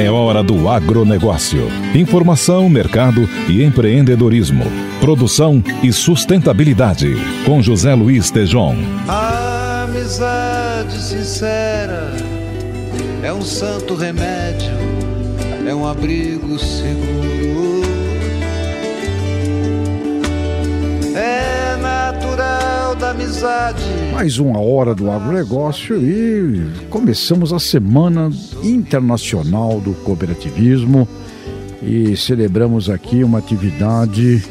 É hora do agronegócio. Informação, mercado e empreendedorismo. Produção e sustentabilidade. Com José Luiz Tejon. A amizade sincera é um santo remédio, é um abrigo seguro. Da amizade. Mais uma hora do agronegócio e começamos a Semana Internacional do Cooperativismo e celebramos aqui uma atividade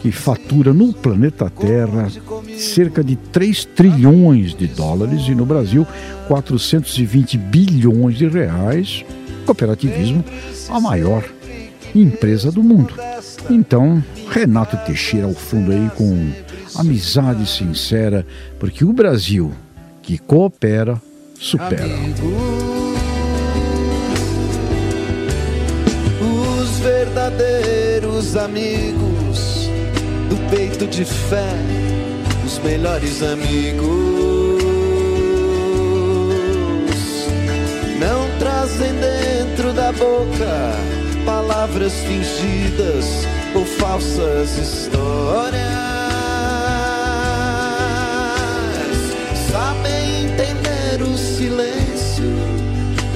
que fatura no planeta Terra cerca de 3 trilhões de dólares e no Brasil 420 bilhões de reais. Cooperativismo, a maior empresa do mundo. Então, Renato Teixeira ao fundo aí com amizade sincera, porque o Brasil que coopera, supera. Os verdadeiros amigos do peito de fé, os melhores amigos. Não trazem dentro da boca palavras fingidas ou falsas histórias.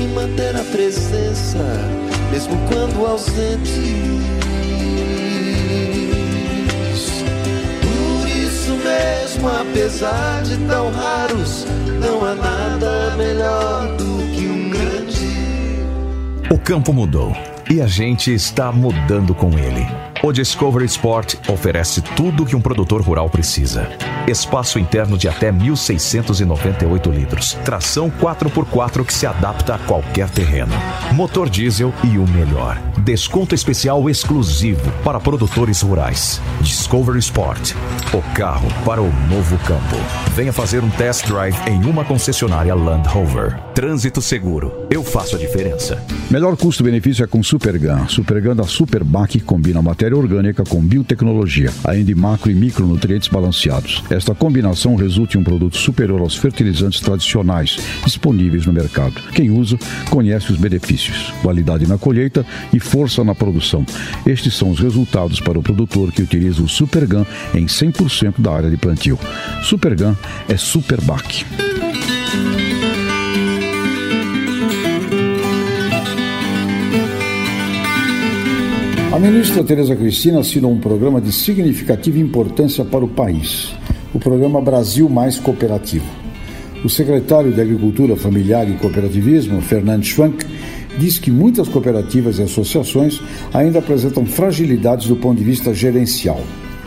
Manter a presença, mesmo quando ausentes. Por isso mesmo, apesar de tão raros, não há nada melhor do que um grande. O campo mudou e a gente está mudando com ele. O Discovery Sport oferece tudo o que um produtor rural precisa. Espaço interno de até 1.698 litros. Tração 4x4 que se adapta a qualquer terreno. Motor diesel e o melhor. Desconto especial exclusivo para produtores rurais. Discovery Sport. O carro para o novo campo. Venha fazer um test drive em uma concessionária Land Rover. Trânsito seguro. Eu faço a diferença. Melhor custo-benefício é com Supergan. Supergan da Superbac combina matéria orgânica com biotecnologia, além de macro e micronutrientes balanceados. Esta combinação resulta em um produto superior aos fertilizantes tradicionais disponíveis no mercado. Quem usa conhece os benefícios: qualidade na colheita e força na produção. Estes são os resultados para o produtor que utiliza o Supergan em 100% da área de plantio. Supergan é Superbac. A ministra Tereza Cristina assinou um programa de significativa importância para o país, o programa Brasil Mais Cooperativo. O secretário de Agricultura Familiar e Cooperativismo, Fernando Schwank, diz que muitas cooperativas e associações ainda apresentam fragilidades do ponto de vista gerencial.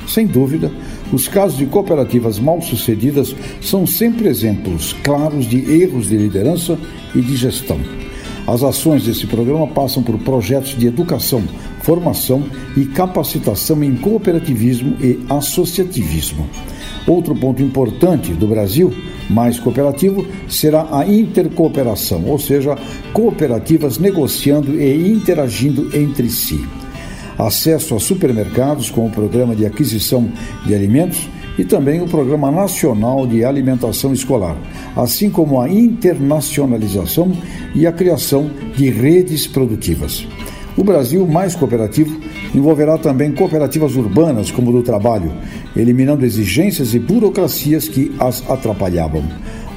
Sem dúvida, os casos de cooperativas mal sucedidas são sempre exemplos claros de erros de liderança e de gestão. As ações desse programa passam por projetos de educação, formação e capacitação em cooperativismo e associativismo. Outro ponto importante do Brasil, mais cooperativo, será a intercooperação, ou seja, cooperativas negociando e interagindo entre si. Acesso a supermercados com o programa de aquisição de alimentos e também o Programa Nacional de Alimentação Escolar, assim como a internacionalização e a criação de redes produtivas. O Brasil mais cooperativo envolverá também cooperativas urbanas, como do trabalho, eliminando exigências e burocracias que as atrapalhavam.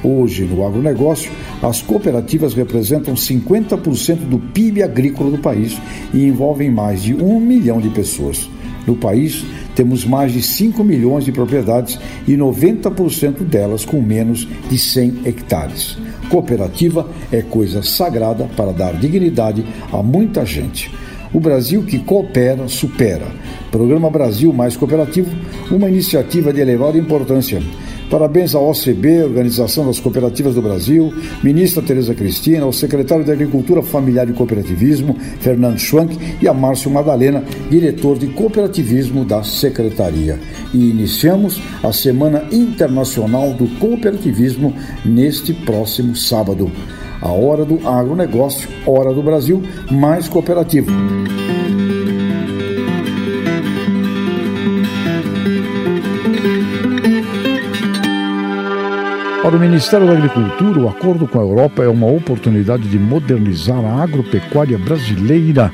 Hoje, no agronegócio, as cooperativas representam 50% do PIB agrícola do país e envolvem mais de um milhão de pessoas. No país, temos mais de 5 milhões de propriedades e 90% delas com menos de 100 hectares. Cooperativa é coisa sagrada para dar dignidade a muita gente. O Brasil que coopera, supera. Programa Brasil Mais Cooperativo, uma iniciativa de elevada importância Parabéns à OCB, Organização das Cooperativas do Brasil, ministra Tereza Cristina, ao secretário de Agricultura Familiar e Cooperativismo, Fernando Schwank, e a Márcio Madalena, diretor de cooperativismo da Secretaria. E iniciamos a Semana Internacional do Cooperativismo neste próximo sábado. A hora do agronegócio, hora do Brasil mais cooperativo. Para o Ministério da Agricultura, o acordo com a Europa é uma oportunidade de modernizar a agropecuária brasileira.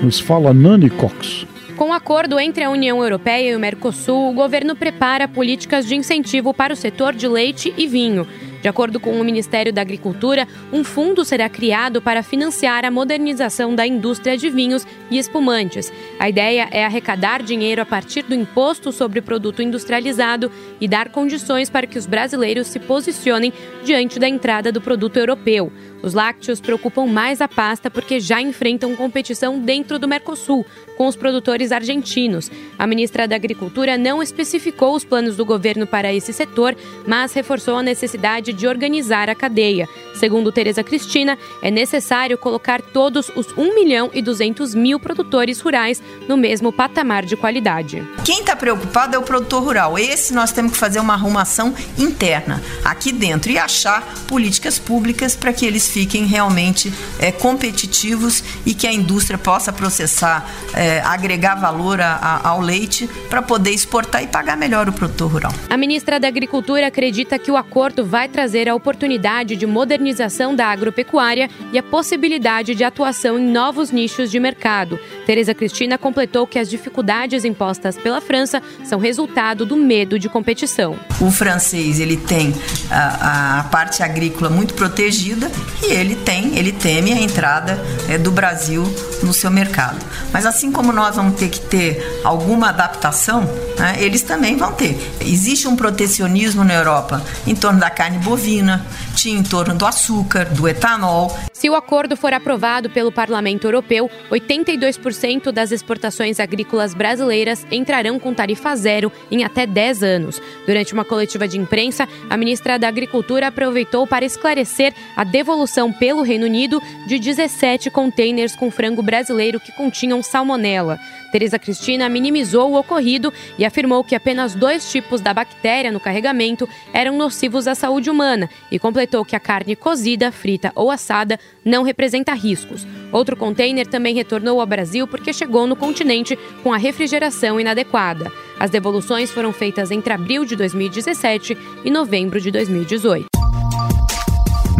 Nos fala Nani Cox. Com o acordo entre a União Europeia e o Mercosul, o governo prepara políticas de incentivo para o setor de leite e vinho. De acordo com o Ministério da Agricultura, um fundo será criado para financiar a modernização da indústria de vinhos e espumantes. A ideia é arrecadar dinheiro a partir do imposto sobre produto industrializado e dar condições para que os brasileiros se posicionem diante da entrada do produto europeu. Os lácteos preocupam mais a pasta porque já enfrentam competição dentro do Mercosul, com os produtores argentinos. A ministra da Agricultura não especificou os planos do governo para esse setor, mas reforçou a necessidade de organizar a cadeia. Segundo Tereza Cristina, é necessário colocar todos os 1 milhão e 200 mil produtores rurais no mesmo patamar de qualidade. Quem está preocupado é o produtor rural. Esse nós temos que fazer uma arrumação interna aqui dentro e achar políticas públicas para que eles fiquem realmente é, competitivos e que a indústria possa processar, é, agregar valor a, a, ao leite para poder exportar e pagar melhor o produtor rural. A ministra da Agricultura acredita que o acordo vai trazer a oportunidade de modernização da agropecuária e a possibilidade de atuação em novos nichos de mercado. Tereza Cristina completou que as dificuldades impostas pela França são resultado do medo de competição. O francês ele tem a, a parte agrícola muito protegida e ele tem, ele teme a entrada é, do Brasil no seu mercado. Mas assim como nós vamos ter que ter alguma adaptação, né, eles também vão ter. Existe um protecionismo na Europa em torno da carne bovina, em torno do açúcar, do etanol. Se o acordo for aprovado pelo Parlamento Europeu, 82% das exportações agrícolas brasileiras entrarão com tarifa zero em até 10 anos. Durante uma coletiva de imprensa, a ministra da Agricultura aproveitou para esclarecer a devolução pelo Reino Unido de 17 contêineres com frango brasileiro que continham salmonela. Tereza Cristina minimizou o ocorrido e afirmou que apenas dois tipos da bactéria no carregamento eram nocivos à saúde humana e completou que a carne cozida, frita ou assada não representa riscos. Outro container também retornou ao Brasil porque chegou no continente com a refrigeração inadequada. As devoluções foram feitas entre abril de 2017 e novembro de 2018.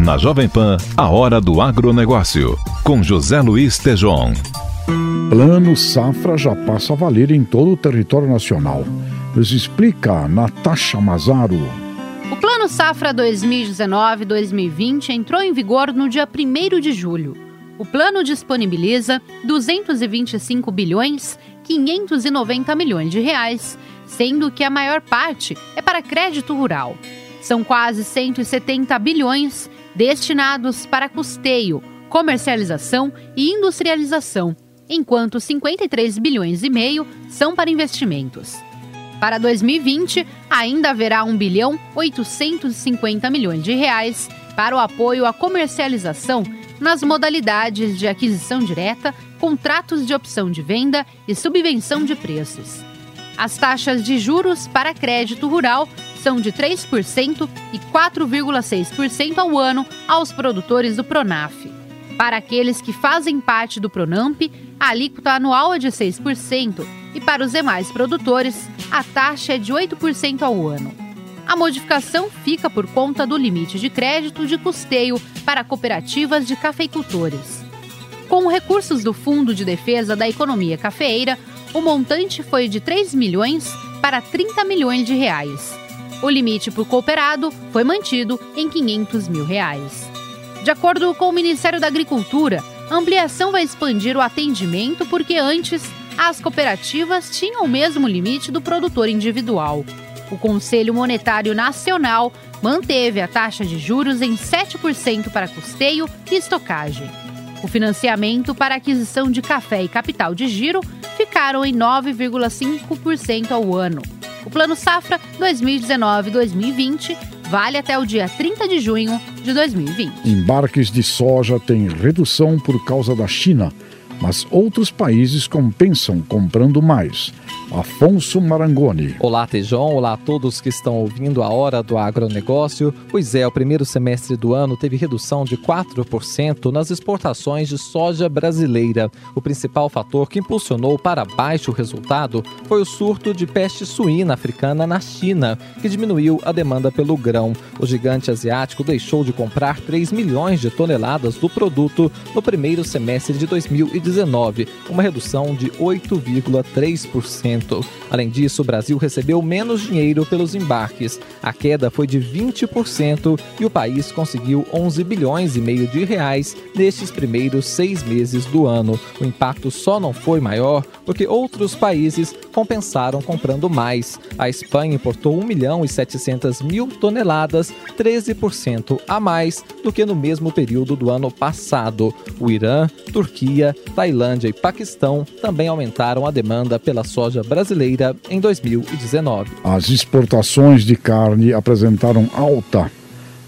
Na Jovem Pan, a hora do agronegócio, com José Luiz Tejon. Plano Safra já passa a valer em todo o território nacional. Nos explica Natasha Mazaro. O Plano Safra 2019-2020 entrou em vigor no dia 1 de julho. O plano disponibiliza 225 bilhões 590 milhões de reais, sendo que a maior parte é para crédito rural. São quase 170 bilhões destinados para custeio, comercialização e industrialização, enquanto 53 bilhões e meio são para investimentos. Para 2020, ainda haverá 1 bilhão 850 milhões de reais para o apoio à comercialização nas modalidades de aquisição direta, contratos de opção de venda e subvenção de preços. As taxas de juros para crédito rural são de 3% e 4,6% ao ano aos produtores do Pronaf. Para aqueles que fazem parte do Pronamp, a alíquota anual é de 6% e para os demais produtores, a taxa é de 8% ao ano. A modificação fica por conta do limite de crédito de custeio para cooperativas de cafeicultores. Com recursos do Fundo de Defesa da Economia Cafeeira, o montante foi de 3 milhões para 30 milhões de reais. O limite por cooperado foi mantido em 500 mil reais. De acordo com o Ministério da Agricultura, a ampliação vai expandir o atendimento porque antes as cooperativas tinham o mesmo limite do produtor individual. O Conselho Monetário Nacional manteve a taxa de juros em 7% para custeio e estocagem. O financiamento para aquisição de café e capital de giro ficaram em 9,5% ao ano. O Plano Safra 2019-2020 vale até o dia 30 de junho de 2020. Embarques de soja têm redução por causa da China, mas outros países compensam comprando mais. Afonso Marangoni. Olá, Tejon. Olá a todos que estão ouvindo a Hora do Agronegócio. Pois é, o primeiro semestre do ano teve redução de 4% nas exportações de soja brasileira. O principal fator que impulsionou para baixo o resultado foi o surto de peste suína africana na China, que diminuiu a demanda pelo grão. O gigante asiático deixou de comprar 3 milhões de toneladas do produto no primeiro semestre de 2019, uma redução de 8,3%. Além disso, o Brasil recebeu menos dinheiro pelos embarques. A queda foi de 20% e o país conseguiu 11 bilhões e meio de reais nestes primeiros seis meses do ano. O impacto só não foi maior porque outros países compensaram comprando mais. A Espanha importou 1 milhão e 700 mil toneladas, 13% a mais do que no mesmo período do ano passado. O Irã, Turquia, Tailândia e Paquistão também aumentaram a demanda pela soja brasileira em 2019. As exportações de carne apresentaram alta.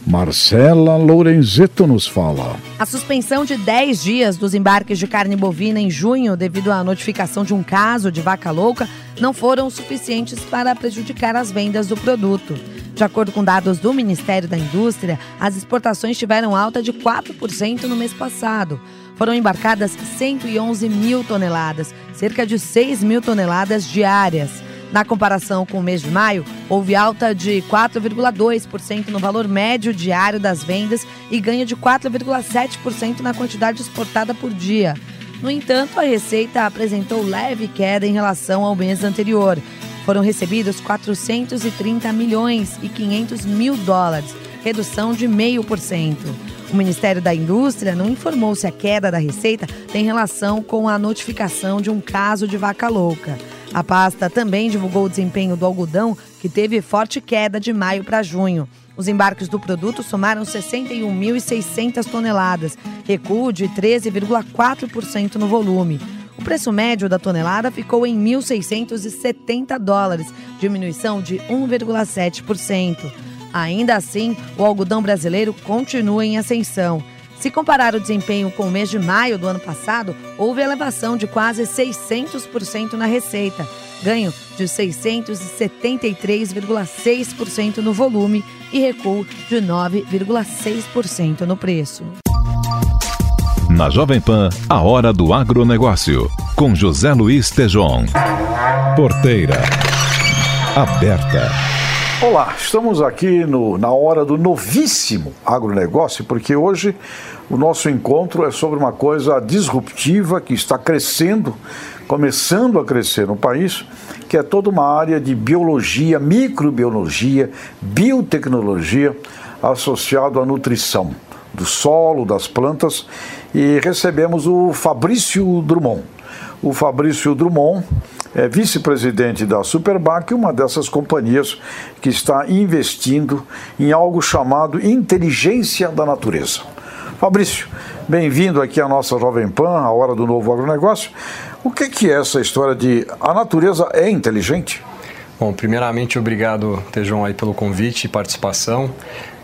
Marcela Lorenzeto nos fala. A suspensão de 10 dias dos embarques de carne bovina em junho, devido à notificação de um caso de vaca louca, não foram suficientes para prejudicar as vendas do produto. De acordo com dados do Ministério da Indústria, as exportações tiveram alta de 4% no mês passado. Foram embarcadas 111 mil toneladas, cerca de 6 mil toneladas diárias. Na comparação com o mês de maio, houve alta de 4,2% no valor médio diário das vendas e ganho de 4,7% na quantidade exportada por dia. No entanto, a receita apresentou leve queda em relação ao mês anterior. Foram recebidos 430 milhões e 500 mil dólares, redução de 0,5%. O Ministério da Indústria não informou se a queda da receita tem relação com a notificação de um caso de vaca louca. A pasta também divulgou o desempenho do algodão, que teve forte queda de maio para junho. Os embarques do produto somaram 61.600 toneladas, recuo de 13,4% no volume. O preço médio da tonelada ficou em 1.670 dólares, diminuição de 1,7%. Ainda assim, o algodão brasileiro continua em ascensão. Se comparar o desempenho com o mês de maio do ano passado, houve elevação de quase 600% na receita, ganho de 673,6% no volume e recuo de 9,6% no preço. Na Jovem Pan, a hora do agronegócio, com José Luiz Tejon. Porteira. Aberta. Olá, estamos aqui no, na hora do novíssimo agronegócio, porque hoje o nosso encontro é sobre uma coisa disruptiva que está crescendo, começando a crescer no país, que é toda uma área de biologia, microbiologia, biotecnologia associado à nutrição do solo, das plantas, e recebemos o Fabrício Drummond. O Fabrício Drummond é vice-presidente da Superbac, uma dessas companhias que está investindo em algo chamado inteligência da natureza. Fabrício, bem-vindo aqui à nossa Jovem Pan, a hora do novo agronegócio. O que, é essa história de a natureza é inteligente? Bom, primeiramente, obrigado, Tejon, aí pelo convite e participação.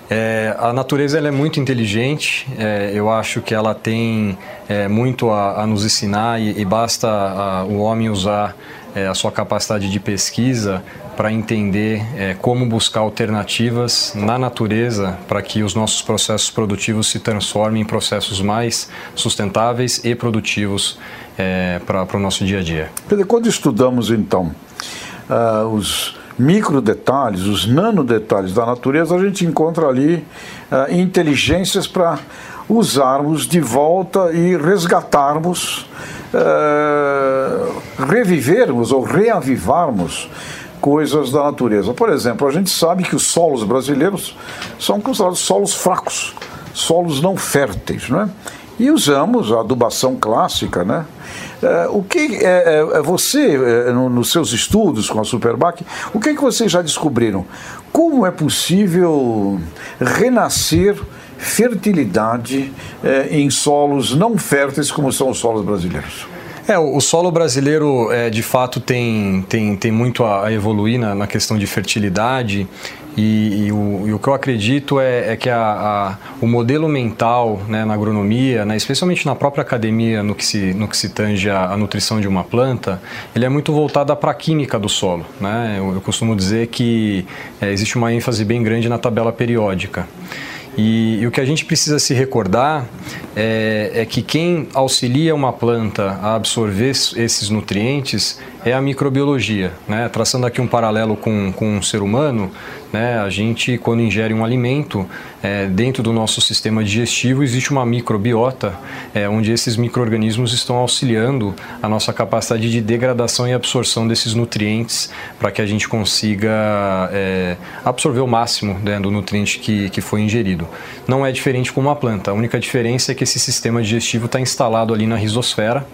É, a natureza ela é muito inteligente, é, eu acho que ela tem é, muito a, a, nos ensinar e, e basta a, o homem usar é, a sua capacidade de pesquisa para entender é, como buscar alternativas na natureza para que os nossos processos produtivos se transformem em processos mais sustentáveis e produtivos é, para o nosso dia a dia. Quando estudamos então uh, os micro detalhes, os nano detalhes da natureza, a gente encontra ali uh, inteligências para usarmos de volta e resgatarmos, uh, revivermos ou reavivarmos coisas da natureza. Por exemplo, a gente sabe que os solos brasileiros são considerados solos fracos, solos não férteis, não é? E usamos a adubação clássica, né? É, o que é, é, é você, no, nos seus estudos com a Superbac, o que, que vocês já descobriram? Como é possível renascer fertilidade em solos não férteis como são os solos brasileiros? É, o solo brasileiro, é, de fato, tem, tem, tem muito a, evoluir na, na questão de fertilidade E, e, o, e o, que eu acredito é, é que a, a, o modelo mental né, na agronomia, né, especialmente na própria academia, no que se, no que se tange a nutrição de uma planta, ele é muito voltado para a química do solo. Né? Eu, eu costumo dizer que é, existe uma ênfase bem grande na tabela periódica. E, e, o que a gente precisa se recordar é, é, que quem auxilia uma planta a absorver esses nutrientes é a microbiologia. Né? Traçando aqui um paralelo com, com um ser humano, né? A gente, quando ingere um alimento, é, dentro do nosso sistema digestivo existe uma microbiota, é, onde esses micro-organismos estão auxiliando a nossa capacidade de degradação e absorção desses nutrientes para que a gente consiga é, absorver o máximo né, do nutriente que, que foi ingerido. Não é diferente com uma planta, a única diferença é que esse sistema digestivo está instalado ali na risosfera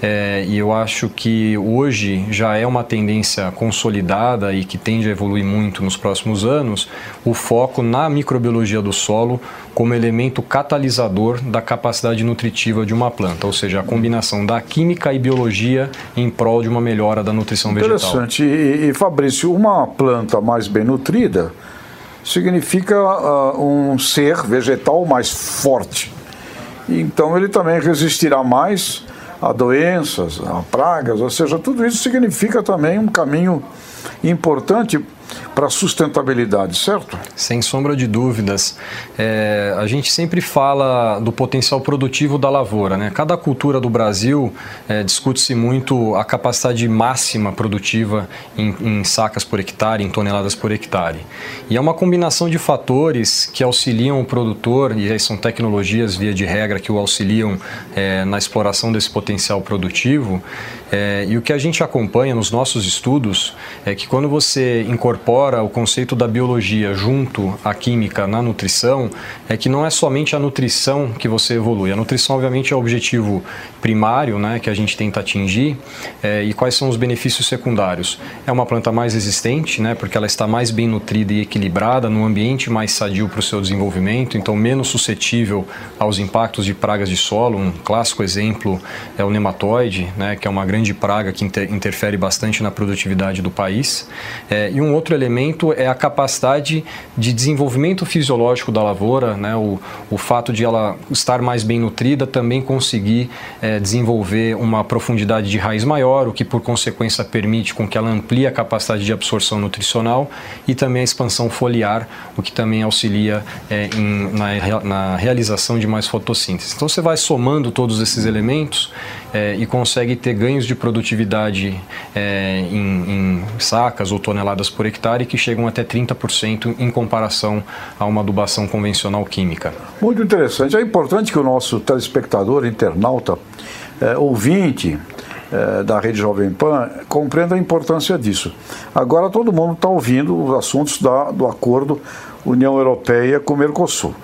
é, e eu acho que hoje já é uma tendência consolidada e que tende a evoluir muito nos próximos anos o foco na microbiologia do solo como elemento catalisador da capacidade nutritiva de uma planta, ou seja, a combinação da química e biologia em prol de uma melhora da nutrição vegetal. Interessante. E, e Fabrício, uma planta mais bem nutrida significa uh, um ser vegetal mais forte. Então ele também resistirá mais a doenças, a pragas, ou seja, tudo isso significa também um caminho importante para a sustentabilidade, certo? Sem sombra de dúvidas. É, a gente sempre fala do potencial produtivo da lavoura. Né? Cada cultura do Brasil é, discute-se muito a capacidade máxima produtiva em, em, sacas por hectare, em toneladas por hectare. E é uma combinação de fatores que auxiliam o produtor, e aí são tecnologias, via de regra, que o auxiliam é, na exploração desse potencial produtivo. É, e o que a gente acompanha nos nossos estudos é que quando você incorpora o conceito da biologia junto à química na nutrição, é que não é somente a nutrição que você evolui. A nutrição, obviamente, é o objetivo primário né, que a gente tenta atingir. É, e quais são os benefícios secundários? É uma planta mais resistente, né, porque ela está mais bem nutrida e equilibrada, num ambiente mais sadio para o seu desenvolvimento, então menos suscetível aos impactos de pragas de solo. Um clássico exemplo é o nematóide, né, que é uma grande praga que inter interfere bastante na produtividade do país. É, e um outro elemento é a capacidade de desenvolvimento fisiológico da lavoura, né, o, o fato de ela estar mais bem nutrida também conseguir é, desenvolver uma profundidade de raiz maior, o que por consequência permite com que ela amplie a capacidade de absorção nutricional e também a expansão foliar, o que também auxilia é, em, na, na realização de mais fotossíntese. Então você vai somando todos esses elementos é, e consegue ter ganhos de produtividade é, em, em, sacas ou toneladas por hectare que chegam até 30% em comparação a uma adubação convencional química. Muito interessante. É importante que o nosso telespectador, internauta, é, ouvinte, é, da Rede Jovem Pan compreenda a importância disso. Agora todo mundo está ouvindo os assuntos da, do acordo União Europeia com o Mercosul.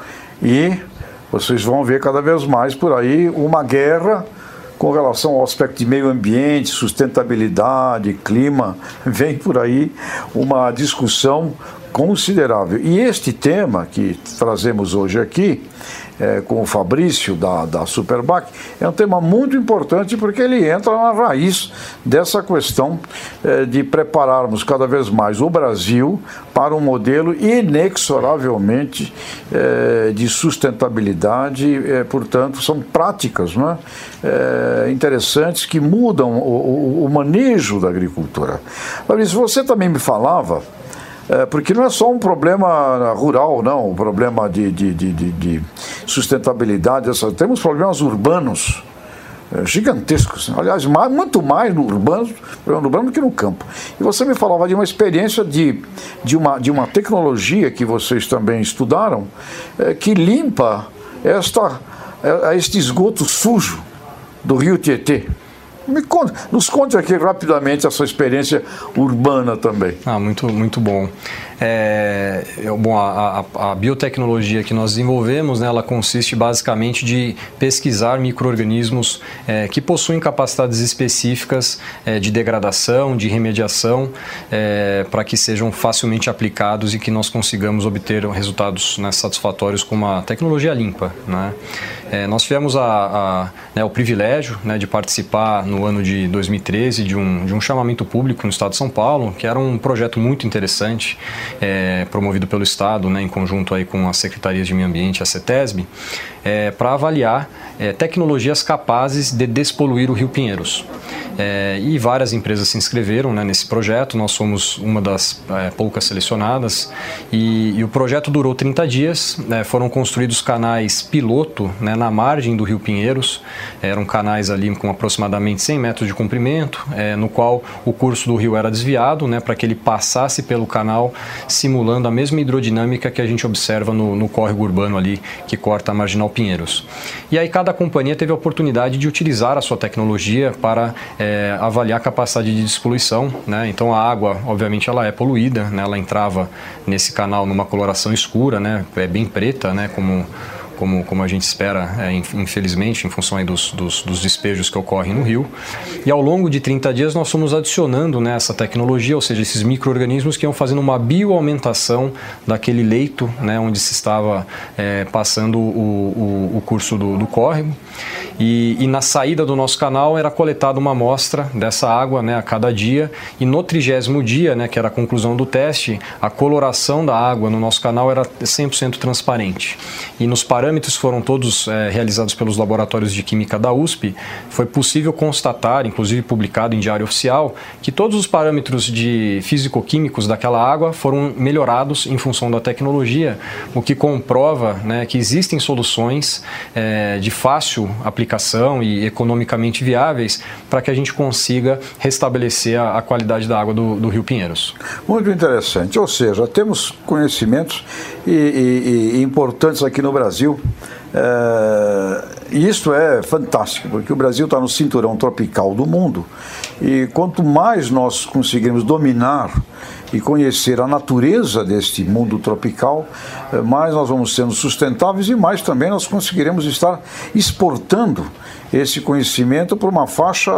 E vocês vão ver cada vez mais por aí uma guerra com relação ao aspecto de meio ambiente, sustentabilidade, clima, vem por aí uma discussão considerável. E este tema que trazemos hoje aqui, é, com o Fabrício da, da Superbac, é um tema muito importante porque ele entra na raiz dessa questão é, de prepararmos cada vez mais o Brasil para um modelo inexoravelmente é, de sustentabilidade, é, portanto, são práticas é? é interessantes que mudam o, o, o manejo da agricultura. Fabrício, você também me falava é, porque não é só um problema rural, não, um problema de, de, de, de sustentabilidade. Essa, temos problemas urbanos é, gigantescos. Aliás, mais, muito mais no urbano, no urbano do que no campo. E você me falava de uma experiência de, de, uma, de uma tecnologia que vocês também estudaram, é, que limpa esta, é, este esgoto sujo do rio Tietê. Me nos conte aqui rapidamente essa experiência urbana também. Ah, muito, muito bom. É, bom, a, a, a, biotecnologia que nós desenvolvemos, né, ela consiste basicamente de pesquisar micro-organismos é, que possuem capacidades específicas é, de degradação, de remediação, é, para que sejam facilmente aplicados e que nós consigamos obter resultados né, satisfatórios com uma tecnologia limpa. Né? É, nós tivemos a, a, né, o privilégio né, de participar no ano de 2013 de um, de um chamamento público no Estado de São Paulo, que era um projeto muito interessante, é, promovido pelo Estado, né, em conjunto aí com as secretarias de Meio Ambiente a CETESB, é, para avaliar é, tecnologias capazes de despoluir o Rio Pinheiros. É, e várias empresas se inscreveram né, nesse projeto, nós somos uma das é, poucas selecionadas. E, e, o projeto durou 30 dias, né, foram construídos canais piloto né, na margem do Rio Pinheiros, eram canais ali com aproximadamente 100 metros de comprimento, é, no qual o curso do rio era desviado né, para que ele passasse pelo canal, simulando a mesma hidrodinâmica que a gente observa no, no córrego urbano ali que corta a Marginal Pinheiros. E aí cada companhia teve a oportunidade de utilizar a sua tecnologia para é, avaliar a capacidade de despoluição. Né? Então a água, obviamente, ela é poluída, né? ela entrava nesse canal numa coloração escura, né? é bem preta, né? como como, como a gente espera, é, infelizmente, em função dos, dos, dos, despejos que ocorrem no rio. E ao longo de 30 dias nós fomos adicionando né, essa tecnologia, ou seja, esses micro-organismos que iam fazendo uma bioaumentação daquele leito né, onde se estava é, passando o, o, o, curso do, do córrego. E, e, na saída do nosso canal era coletada uma amostra dessa água né, a cada dia. E no trigésimo dia, né, que era a conclusão do teste, a coloração da água no nosso canal era 100% transparente. E nos parâmetros foram todos é, realizados pelos laboratórios de química da USP, foi possível constatar, inclusive publicado em diário oficial, que todos os parâmetros de físico-químicos daquela água foram melhorados em função da tecnologia, o que comprova né, que existem soluções é, de fácil aplicação aplicação e economicamente viáveis para que a gente consiga restabelecer a, a qualidade da água do, do, Rio Pinheiros. Muito interessante. Ou seja, temos conhecimentos e, e, e importantes aqui no Brasil. É, e isso é fantástico, porque o Brasil está no cinturão tropical do mundo. E quanto mais nós conseguirmos dominar e conhecer a natureza deste mundo tropical, eh, mais nós vamos sendo sustentáveis e mais também nós conseguiremos estar exportando esse conhecimento para uma faixa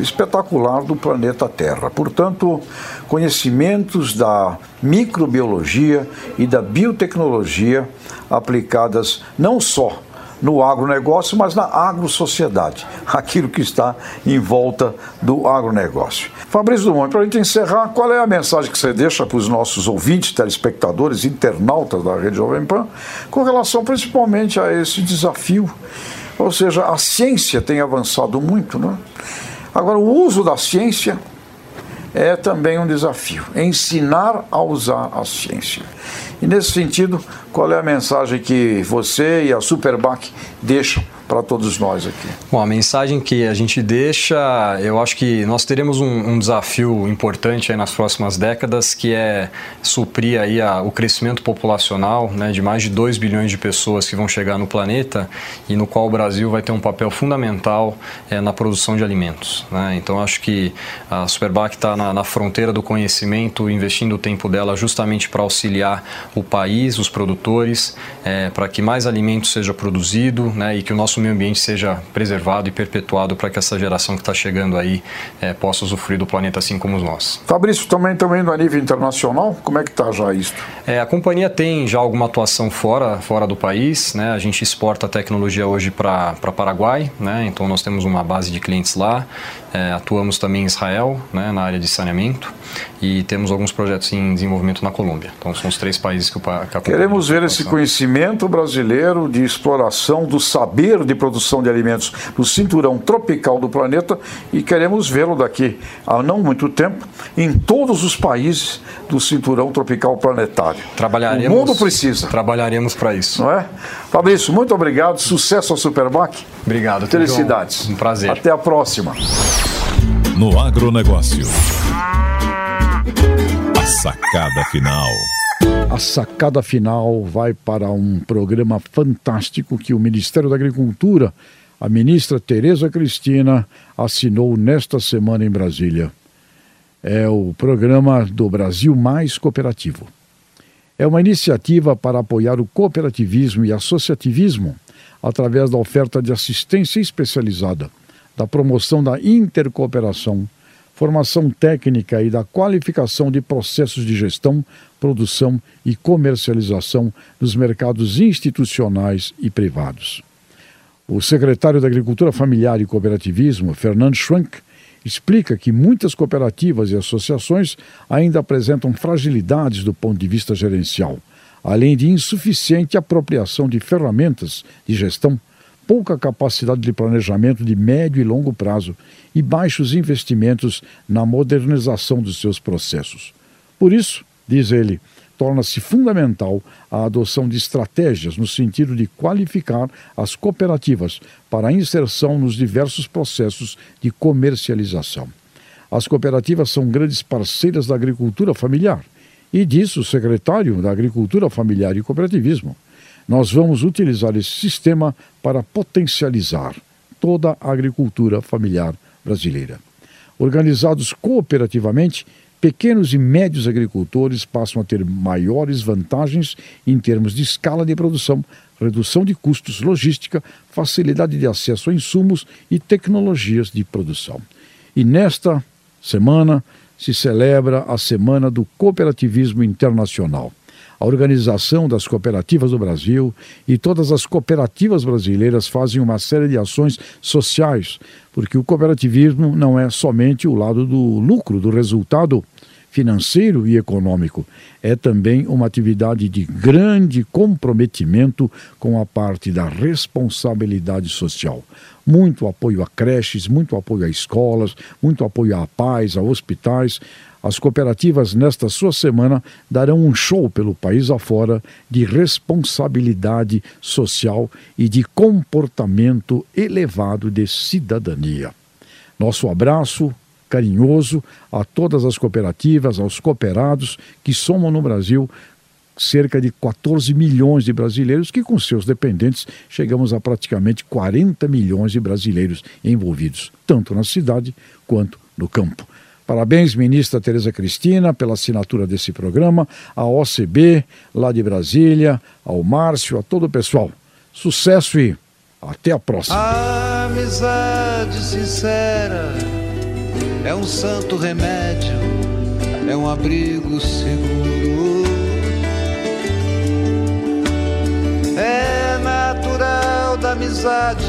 espetacular do planeta Terra. Portanto, conhecimentos da microbiologia e da biotecnologia aplicadas não só no agronegócio, mas na agrosociedade, aquilo que está em volta do agronegócio. Fabrício Dumont, para a gente encerrar, qual é a mensagem que você deixa para os nossos ouvintes, telespectadores, internautas da Rede Jovem Pan, com relação principalmente a esse desafio? Ou seja, a ciência tem avançado muito, né? Agora, o uso da ciência é também um desafio. Ensinar a usar a ciência. E nesse sentido, qual é a mensagem que você e a Superbac deixam para todos nós aqui? Bom, a mensagem que a gente deixa, eu acho que nós teremos um, um desafio importante nas próximas décadas, que é suprir aí a, o crescimento populacional né, de mais de 2 bilhões de pessoas que vão chegar no planeta e no qual o Brasil vai ter um papel fundamental é, na produção de alimentos. Né? Então, acho que a Superbac está na, na fronteira do conhecimento, investindo o tempo dela justamente para auxiliar o país, os produtores, é, para que mais alimento seja produzido né, e que o nosso nosso meio ambiente seja preservado e perpetuado para que essa geração que está chegando aí é, possa usufruir do planeta assim como nós. Fabrício, também também no nível internacional, como é que está já isso? É, a companhia tem já alguma atuação fora, fora do país, né? A gente exporta a tecnologia hoje para Paraguai, né? Então nós temos uma base de clientes lá. É, atuamos também em Israel, né, na área de saneamento, e temos alguns projetos em desenvolvimento na Colômbia. Então, são os três países que, o, que a Queremos ver esse conhecimento brasileiro de exploração do saber de produção de alimentos no cinturão tropical do planeta e queremos vê-lo daqui a não muito tempo em todos os países do cinturão tropical planetário. Trabalharemos, o mundo precisa. Trabalharemos para isso. Não é? Fabrício, muito obrigado. Sucesso ao Superbac. Obrigado. Felicidades. Um prazer. Até a próxima. No agronegócio. A sacada final. A sacada final vai para um programa fantástico que o Ministério da Agricultura, a ministra Tereza Cristina, assinou nesta semana em Brasília. É o programa do Brasil Mais Cooperativo. É uma iniciativa para apoiar o cooperativismo e associativismo através da oferta de assistência especializada, da promoção da intercooperação, formação técnica e da qualificação de processos de gestão, produção e comercialização nos mercados institucionais e privados. O secretário da Agricultura Familiar e Cooperativismo, Fernando Schwank, explica que muitas cooperativas e associações ainda apresentam fragilidades do ponto de vista gerencial, além de insuficiente apropriação de ferramentas de gestão, pouca capacidade de planejamento de médio e longo prazo e baixos investimentos na modernização dos seus processos. Por isso, diz ele, torna-se fundamental a adoção de estratégias no sentido de qualificar as cooperativas para a inserção nos diversos processos de comercialização. As cooperativas são grandes parceiras da agricultura familiar e diz o secretário da Agricultura Familiar e Cooperativismo. Nós vamos utilizar esse sistema para potencializar toda a agricultura familiar brasileira. Organizados cooperativamente, pequenos e médios agricultores passam a ter maiores vantagens em termos de escala de produção, redução de custos, logística, facilidade de acesso a insumos e tecnologias de produção. E nesta semana se celebra a Semana do Cooperativismo Internacional a Organização das Cooperativas do Brasil e todas as cooperativas brasileiras fazem uma série de ações sociais, porque o cooperativismo não é somente o lado do lucro, do resultado financeiro e econômico, é também uma atividade de grande comprometimento com a parte da responsabilidade social. Muito apoio a creches, muito apoio a escolas, muito apoio à paz, a hospitais. As cooperativas, nesta sua semana, darão um show pelo país afora de responsabilidade social e de comportamento elevado de cidadania. Nosso abraço carinhoso a todas as cooperativas, aos cooperados que somam no Brasil cerca de 14 milhões de brasileiros, que com seus dependentes chegamos a praticamente 40 milhões de brasileiros envolvidos, tanto na cidade quanto no campo. Parabéns, ministra Tereza Cristina, pela assinatura desse programa, a OCB, lá de Brasília, ao Márcio, a todo o pessoal. Sucesso e até a próxima. A amizade sincera é um santo remédio, é um abrigo seguro. É natural da amizade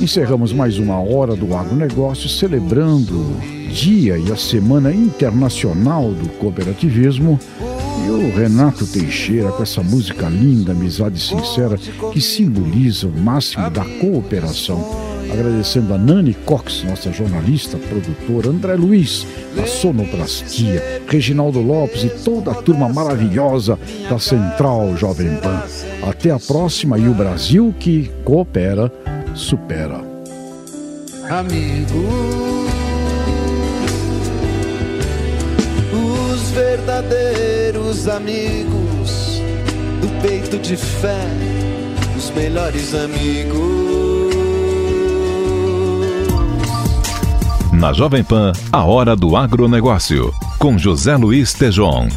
Encerramos mais uma hora do agronegócio celebrando o Dia e a Semana Internacional do Cooperativismo. E o Renato Teixeira com essa música linda, Amizade Sincera, que simboliza o máximo da cooperação agradecendo a Nani Cox, nossa jornalista, produtora, André Luiz, da Sonoplastia, Reginaldo Lopes e toda a turma maravilhosa da Central Jovem Pan. Até a próxima e o Brasil que coopera supera. Amigo, os verdadeiros amigos do peito de fé, os melhores amigos. Na Jovem Pan, a hora do agronegócio, com José Luiz Tejon.